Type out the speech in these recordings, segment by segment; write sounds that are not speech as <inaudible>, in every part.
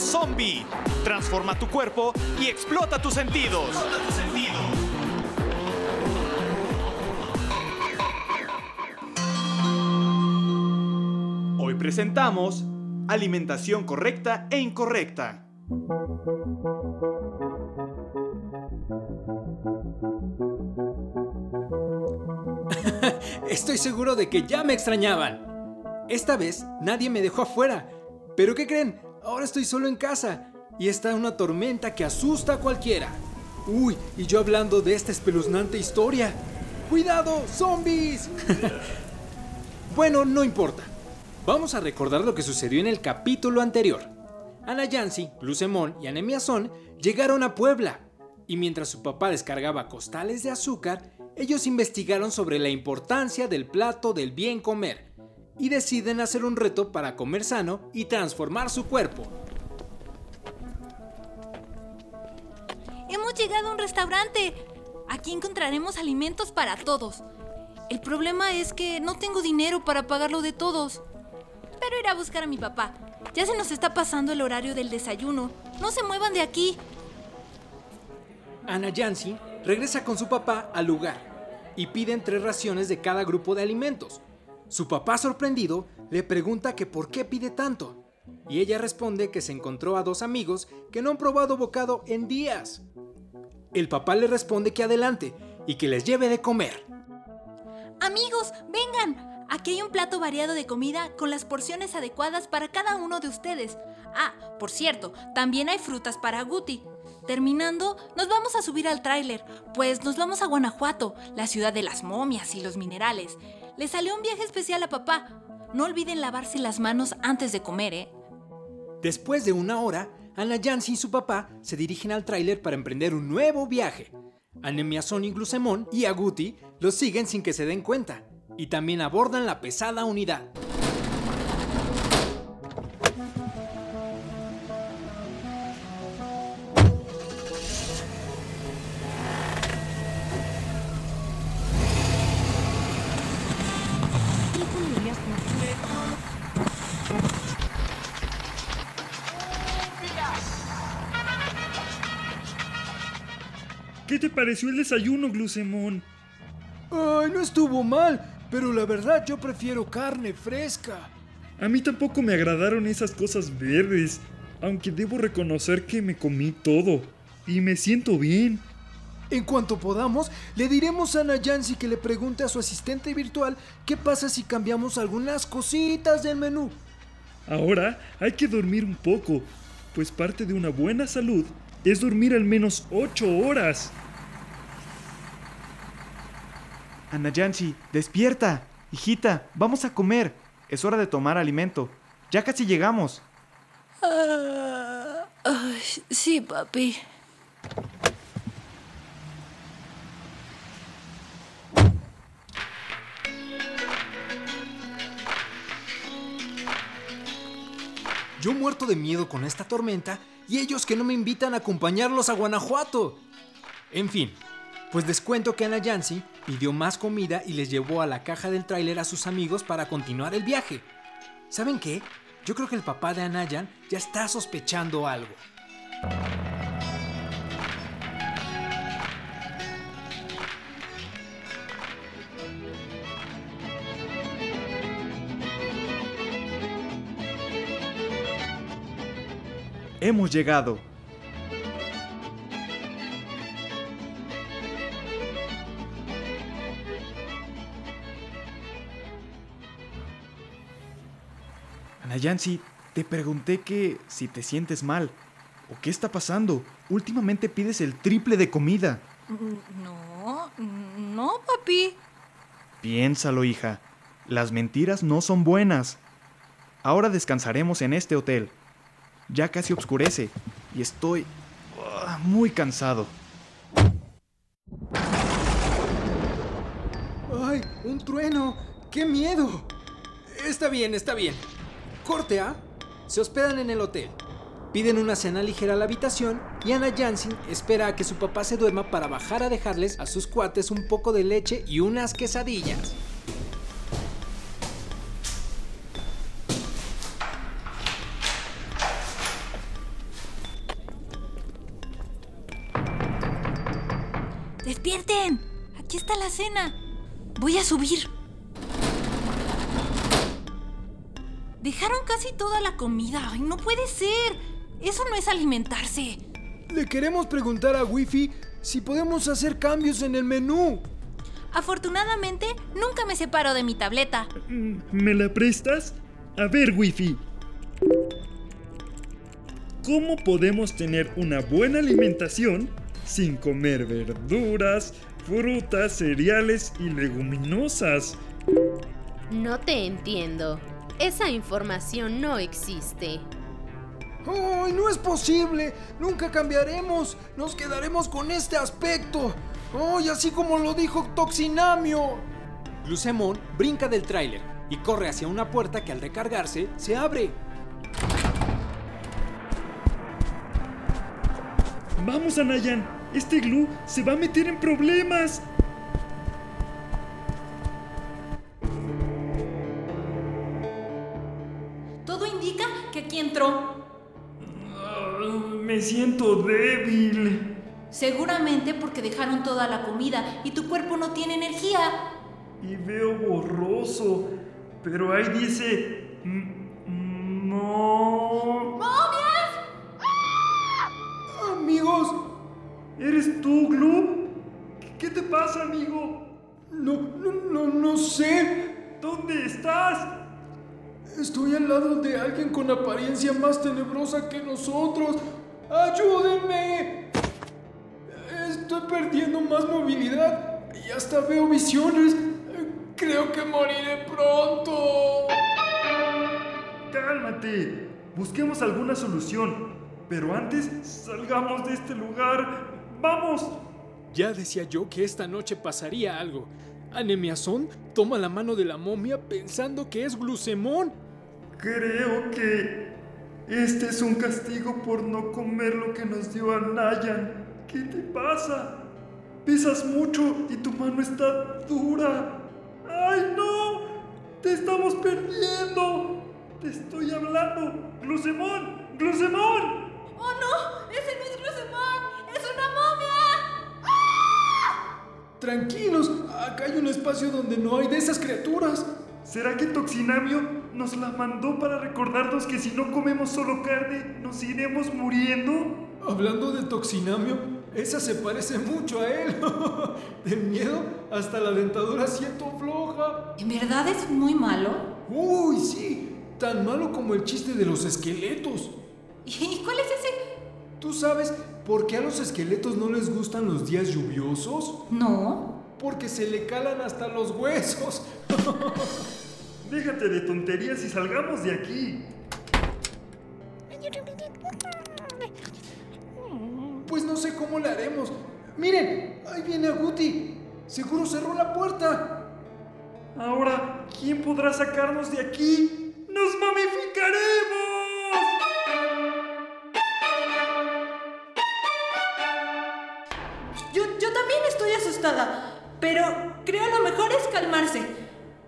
zombie. Transforma tu cuerpo y explota tus sentidos. Hoy presentamos alimentación correcta e incorrecta. <laughs> Estoy seguro de que ya me extrañaban. Esta vez nadie me dejó afuera. Pero ¿qué creen? Ahora estoy solo en casa y está una tormenta que asusta a cualquiera. Uy, y yo hablando de esta espeluznante historia. ¡Cuidado, zombies! <laughs> bueno, no importa. Vamos a recordar lo que sucedió en el capítulo anterior. Ana Yancy, Glucemón y Anemiazón llegaron a Puebla y mientras su papá descargaba costales de azúcar, ellos investigaron sobre la importancia del plato del bien comer y deciden hacer un reto para comer sano y transformar su cuerpo. Hemos llegado a un restaurante. Aquí encontraremos alimentos para todos. El problema es que no tengo dinero para pagarlo de todos. Pero iré a buscar a mi papá. Ya se nos está pasando el horario del desayuno. No se muevan de aquí. Ana Yancy regresa con su papá al lugar y piden tres raciones de cada grupo de alimentos. Su papá, sorprendido, le pregunta que por qué pide tanto. Y ella responde que se encontró a dos amigos que no han probado bocado en días. El papá le responde que adelante y que les lleve de comer. Amigos, vengan. Aquí hay un plato variado de comida con las porciones adecuadas para cada uno de ustedes. Ah, por cierto, también hay frutas para Guti. Terminando, nos vamos a subir al tráiler, pues nos vamos a Guanajuato, la ciudad de las momias y los minerales. Le salió un viaje especial a papá. No olviden lavarse las manos antes de comer, ¿eh? Después de una hora, Ana Yancy y su papá se dirigen al tráiler para emprender un nuevo viaje. Anemiazón y Glucemón y Aguti los siguen sin que se den cuenta y también abordan la pesada unidad. ¿Qué te pareció el desayuno, Glucemón? Ay, no estuvo mal, pero la verdad yo prefiero carne fresca. A mí tampoco me agradaron esas cosas verdes, aunque debo reconocer que me comí todo y me siento bien. En cuanto podamos, le diremos a Ana Yancy que le pregunte a su asistente virtual qué pasa si cambiamos algunas cositas del menú. Ahora hay que dormir un poco, pues parte de una buena salud es dormir al menos 8 horas. Ana Yancy, despierta. Hijita, vamos a comer. Es hora de tomar alimento. Ya casi llegamos. Ah, sí, papi. Yo muerto de miedo con esta tormenta y ellos que no me invitan a acompañarlos a Guanajuato. En fin, pues les cuento que Ana Yancy pidió más comida y les llevó a la caja del tráiler a sus amigos para continuar el viaje. ¿Saben qué? Yo creo que el papá de Anayan ya está sospechando algo. Hemos llegado. Ana Yancy, te pregunté que si te sientes mal o qué está pasando. Últimamente pides el triple de comida. No, no, papi. Piénsalo, hija. Las mentiras no son buenas. Ahora descansaremos en este hotel. Ya casi oscurece y estoy ah, muy cansado. ¡Ay, un trueno! ¡Qué miedo! Está bien, está bien. Corte A. Se hospedan en el hotel. Piden una cena ligera a la habitación y Anna Jansen espera a que su papá se duerma para bajar a dejarles a sus cuates un poco de leche y unas quesadillas. ¡Despierten! Aquí está la cena. Voy a subir. Dejaron casi toda la comida. ¡Ay, no puede ser! Eso no es alimentarse. Le queremos preguntar a Wifi si podemos hacer cambios en el menú. Afortunadamente, nunca me separo de mi tableta. Mm, ¿Me la prestas? A ver, Wifi. ¿Cómo podemos tener una buena alimentación sin comer verduras, frutas, cereales y leguminosas? No te entiendo. Esa información no existe. ¡Ay, no es posible! ¡Nunca cambiaremos! ¡Nos quedaremos con este aspecto! ¡Ay, así como lo dijo Toxinamio! Glucemón brinca del tráiler y corre hacia una puerta que al recargarse se abre. Vamos, Anayan. Este glue se va a meter en problemas. Indica que aquí entró. Ah, me siento débil. Seguramente porque dejaron toda la comida y tu cuerpo no tiene energía. Y veo borroso. Pero ahí dice... No... Amigos, ¿Eres tú, Glue? ¿Qué te pasa, amigo? no, no, no, no sé. ¿Dónde estás? Estoy al lado de alguien con apariencia más tenebrosa que nosotros. ¡Ayúdenme! Estoy perdiendo más movilidad y hasta veo visiones. Creo que moriré pronto. Cálmate. Busquemos alguna solución. Pero antes, salgamos de este lugar. ¡Vamos! Ya decía yo que esta noche pasaría algo. Anemiazón toma la mano de la momia pensando que es glucemón. Creo que este es un castigo por no comer lo que nos dio Anayan. ¿Qué te pasa? Pesas mucho y tu mano está dura. ¡Ay, no! ¡Te estamos perdiendo! ¡Te estoy hablando! ¡Glucemón! ¡Glucemón! ¡Oh no! Tranquilos, acá hay un espacio donde no hay de esas criaturas. ¿Será que Toxinamio nos la mandó para recordarnos que si no comemos solo carne, nos iremos muriendo? Hablando de Toxinamio, esa se parece mucho a él. <laughs> De miedo, hasta la dentadura siento floja. ¿En verdad es muy malo? Uy, sí, tan malo como el chiste de los esqueletos. ¿Y cuál es ese? ¿Tú sabes por qué a los esqueletos no les gustan los días lluviosos? No. Porque se le calan hasta los huesos. <laughs> Déjate de tonterías y salgamos de aquí. Pues no sé cómo le haremos. Miren, ahí viene Aguti. Seguro cerró la puerta. Ahora, ¿quién podrá sacarnos de aquí? ¡Nos mamificaremos! Asustada, pero creo lo mejor es calmarse.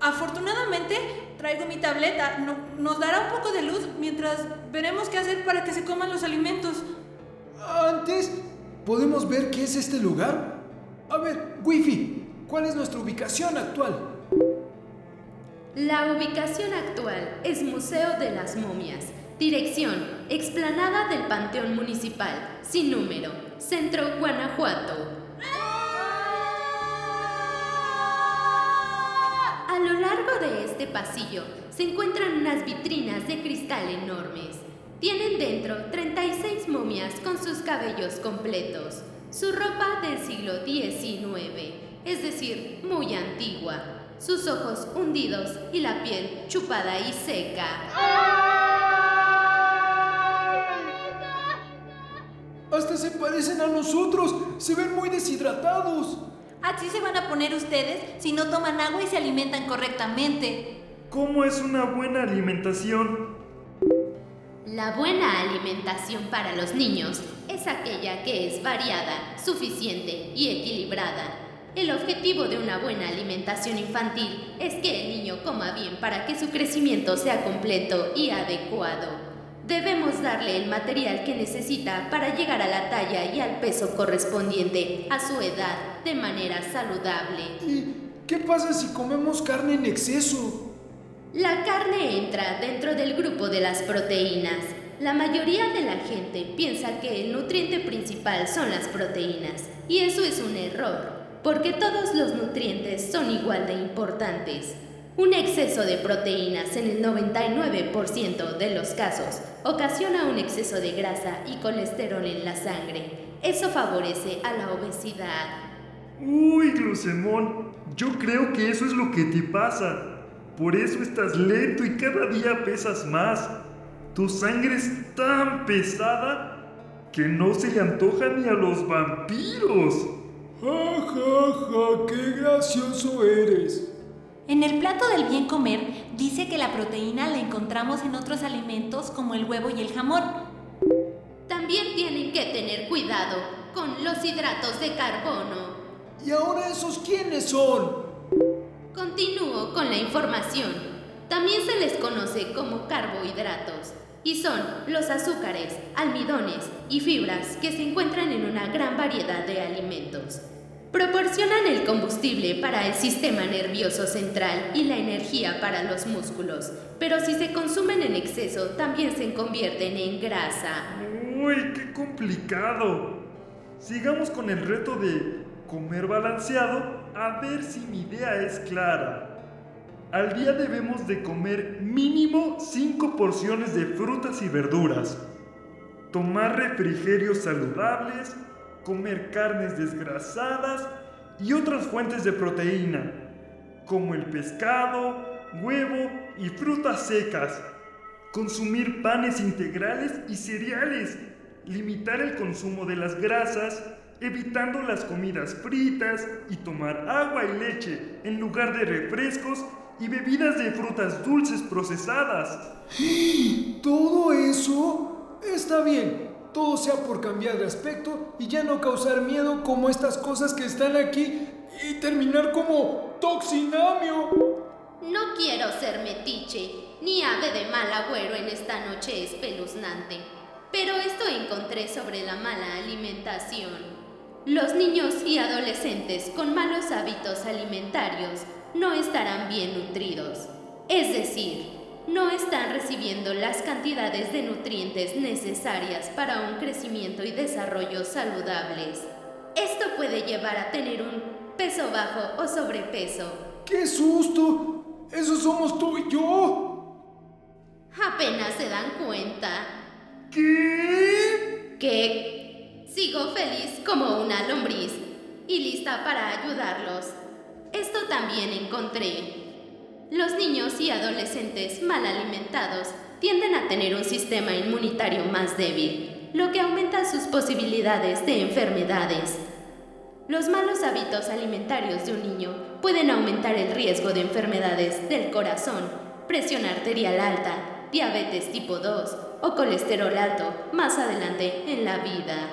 Afortunadamente, traigo mi tableta. No- nos dará un poco de luz mientras veremos qué hacer para que se coman los alimentos. Antes, ¿podemos ver qué es este lugar? A ver, Wifi, ¿cuál es nuestra ubicación actual? La ubicación actual es Museo de las Momias. Dirección, explanada del Panteón Municipal, sin número, Centro Guanajuato. Este pasillo se encuentran unas vitrinas de cristal enormes. Tienen dentro 36 momias con sus cabellos completos, su ropa del siglo XIX, es decir, muy antigua, sus ojos hundidos y la piel chupada y seca. Hasta se parecen a nosotros. Se ven muy deshidratados. Así se van a poner ustedes si no toman agua y se alimentan correctamente. ¿Cómo es una buena alimentación? La buena alimentación para los niños es aquella que es variada, suficiente y equilibrada. El objetivo de una buena alimentación infantil es que el niño coma bien para que su crecimiento sea completo y adecuado. Debemos darle el material que necesita para llegar a la talla y al peso correspondiente a su edad de manera saludable. ¿Y qué pasa si comemos carne en exceso? La carne entra dentro del grupo de las proteínas. La mayoría de la gente piensa que el nutriente principal son las proteínas, y eso es un error, porque todos los nutrientes son igual de importantes. Un exceso de proteínas en el 99% de los casos ocasiona un exceso de grasa y colesterol en la sangre. Eso favorece a la obesidad. Uy, Glucemón, yo creo que eso es lo que te pasa. Por eso estás lento y cada día pesas más. Tu sangre es tan pesada que no se le antoja ni a los vampiros. Ja, ja, ja, qué gracioso eres. En el plato del bien comer dice que la proteína la encontramos en otros alimentos como el huevo y el jamón. También tienen que tener cuidado con los hidratos de carbono. ¿Y ahora esos quiénes son? Continúo con la información. También se les conoce como carbohidratos y son los azúcares, almidones y fibras que se encuentran en una gran variedad de alimentos. Proporcionan el combustible para el sistema nervioso central y la energía para los músculos, pero si se consumen en exceso también se convierten en grasa. Uy, qué complicado. Sigamos con el reto de comer balanceado a ver si mi idea es clara. Al día debemos de comer mínimo 5 porciones de frutas y verduras, tomar refrigerios saludables, comer carnes desgrasadas y otras fuentes de proteína, como el pescado, huevo y frutas secas. Consumir panes integrales y cereales. Limitar el consumo de las grasas, evitando las comidas fritas y tomar agua y leche en lugar de refrescos y bebidas de frutas dulces procesadas. ¿Todo eso? Está bien, todo sea por cambiar de aspecto y ya no causar miedo como estas cosas que están aquí y terminar como toxinamio. No quiero ser metiche ni ave de mal agüero en esta noche espeluznante, pero esto encontré sobre la mala alimentación. Los niños y adolescentes con malos hábitos alimentarios no estarán bien nutridos, es decir, no están recibiendo las cantidades de nutrientes necesarias para un crecimiento y desarrollo saludables. Esto puede llevar a tener un peso bajo o sobrepeso. ¡Qué susto! ¡Eso somos tú y yo! Apenas se dan cuenta ¿Qué? que sigo feliz como una lombriz y lista para ayudarlos. Esto también encontré. Los niños y adolescentes mal alimentados tienden a tener un sistema inmunitario más débil, lo que aumenta sus posibilidades de enfermedades. Los malos hábitos alimentarios de un niño pueden aumentar el riesgo de enfermedades del corazón, presión arterial alta, diabetes tipo 2 o colesterol alto más adelante en la vida.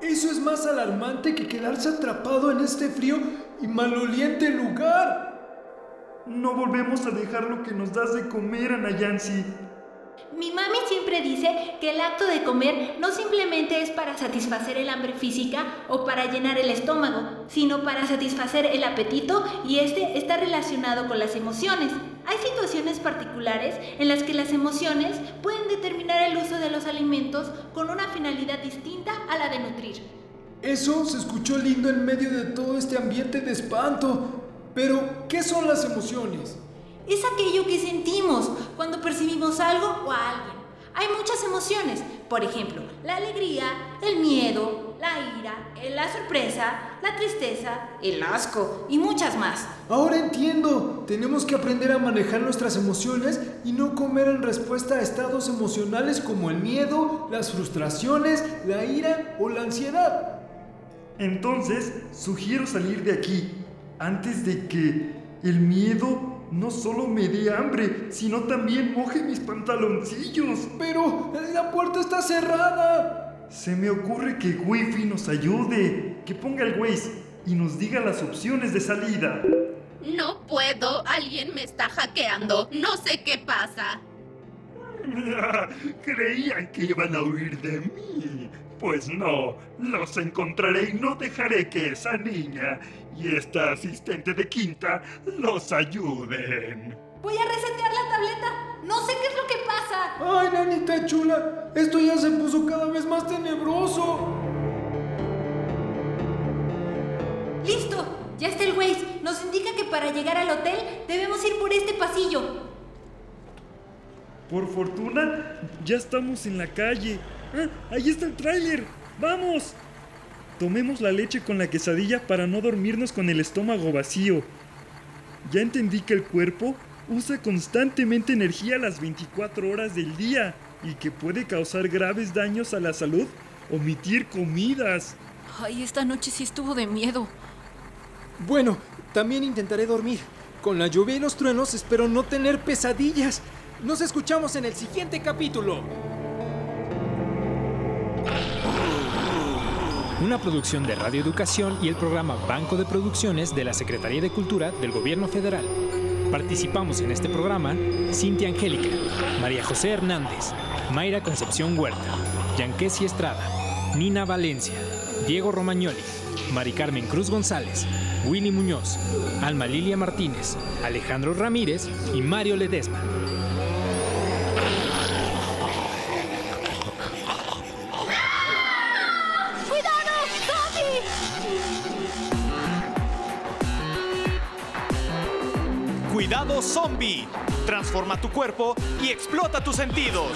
Eso es más alarmante que quedarse atrapado en este frío y maloliente lugar. No volvemos a dejar lo que nos das de comer, Anayansi. Mi mami siempre dice que el acto de comer no simplemente es para satisfacer el hambre física o para llenar el estómago, sino para satisfacer el apetito y este está relacionado con las emociones. Hay situaciones particulares en las que las emociones pueden determinar el uso de los alimentos con una finalidad distinta a la de nutrir. Eso se escuchó lindo en medio de todo este ambiente de espanto. Pero, ¿qué son las emociones? Es aquello que sentimos cuando percibimos algo o a alguien. Hay muchas emociones, por ejemplo, la alegría, el miedo, la ira, la sorpresa, la tristeza, el asco y muchas más. Ahora entiendo, tenemos que aprender a manejar nuestras emociones y no comer en respuesta a estados emocionales como el miedo, las frustraciones, la ira o la ansiedad. Entonces, sugiero salir de aquí antes de que el miedo no solo me dé hambre, sino también moje mis pantaloncillos. Pero la puerta está cerrada. Se me ocurre que Wi-Fi nos ayude, que ponga el Waze y nos diga las opciones de salida. No puedo, alguien me está hackeando, no sé qué pasa. <laughs> Creían que iban a huir de mí. Pues no, los encontraré y no dejaré que esa niña y esta asistente de quinta los ayuden. Voy a resetear la tableta. No sé qué es lo que pasa. Ay, nanita chula, esto ya se puso cada vez más tenebroso. Listo. Ya está el Waze. Nos indica que para llegar al hotel debemos ir por este pasillo. Por fortuna, ya estamos en la calle. Ah, ahí está el tráiler. ¡Vamos! Tomemos la leche con la quesadilla para no dormirnos con el estómago vacío. Ya entendí que el cuerpo usa constantemente energía las 24 horas del día y que puede causar graves daños a la salud omitir comidas. Ay, esta noche sí estuvo de miedo. Bueno, también intentaré dormir. Con la lluvia y los truenos espero no tener pesadillas. Nos escuchamos en el siguiente capítulo. Una producción de Radio Educación y el programa Banco de Producciones de la Secretaría de Cultura del Gobierno Federal. Participamos en este programa Cintia Angélica, María José Hernández, Mayra Concepción Huerta, Yanquesi Estrada, Nina Valencia, Diego Romagnoli, Mari Carmen Cruz González, Willy Muñoz, Alma Lilia Martínez, Alejandro Ramírez y Mario Ledesma. Zombie. Transforma tu cuerpo y explota tus sentidos.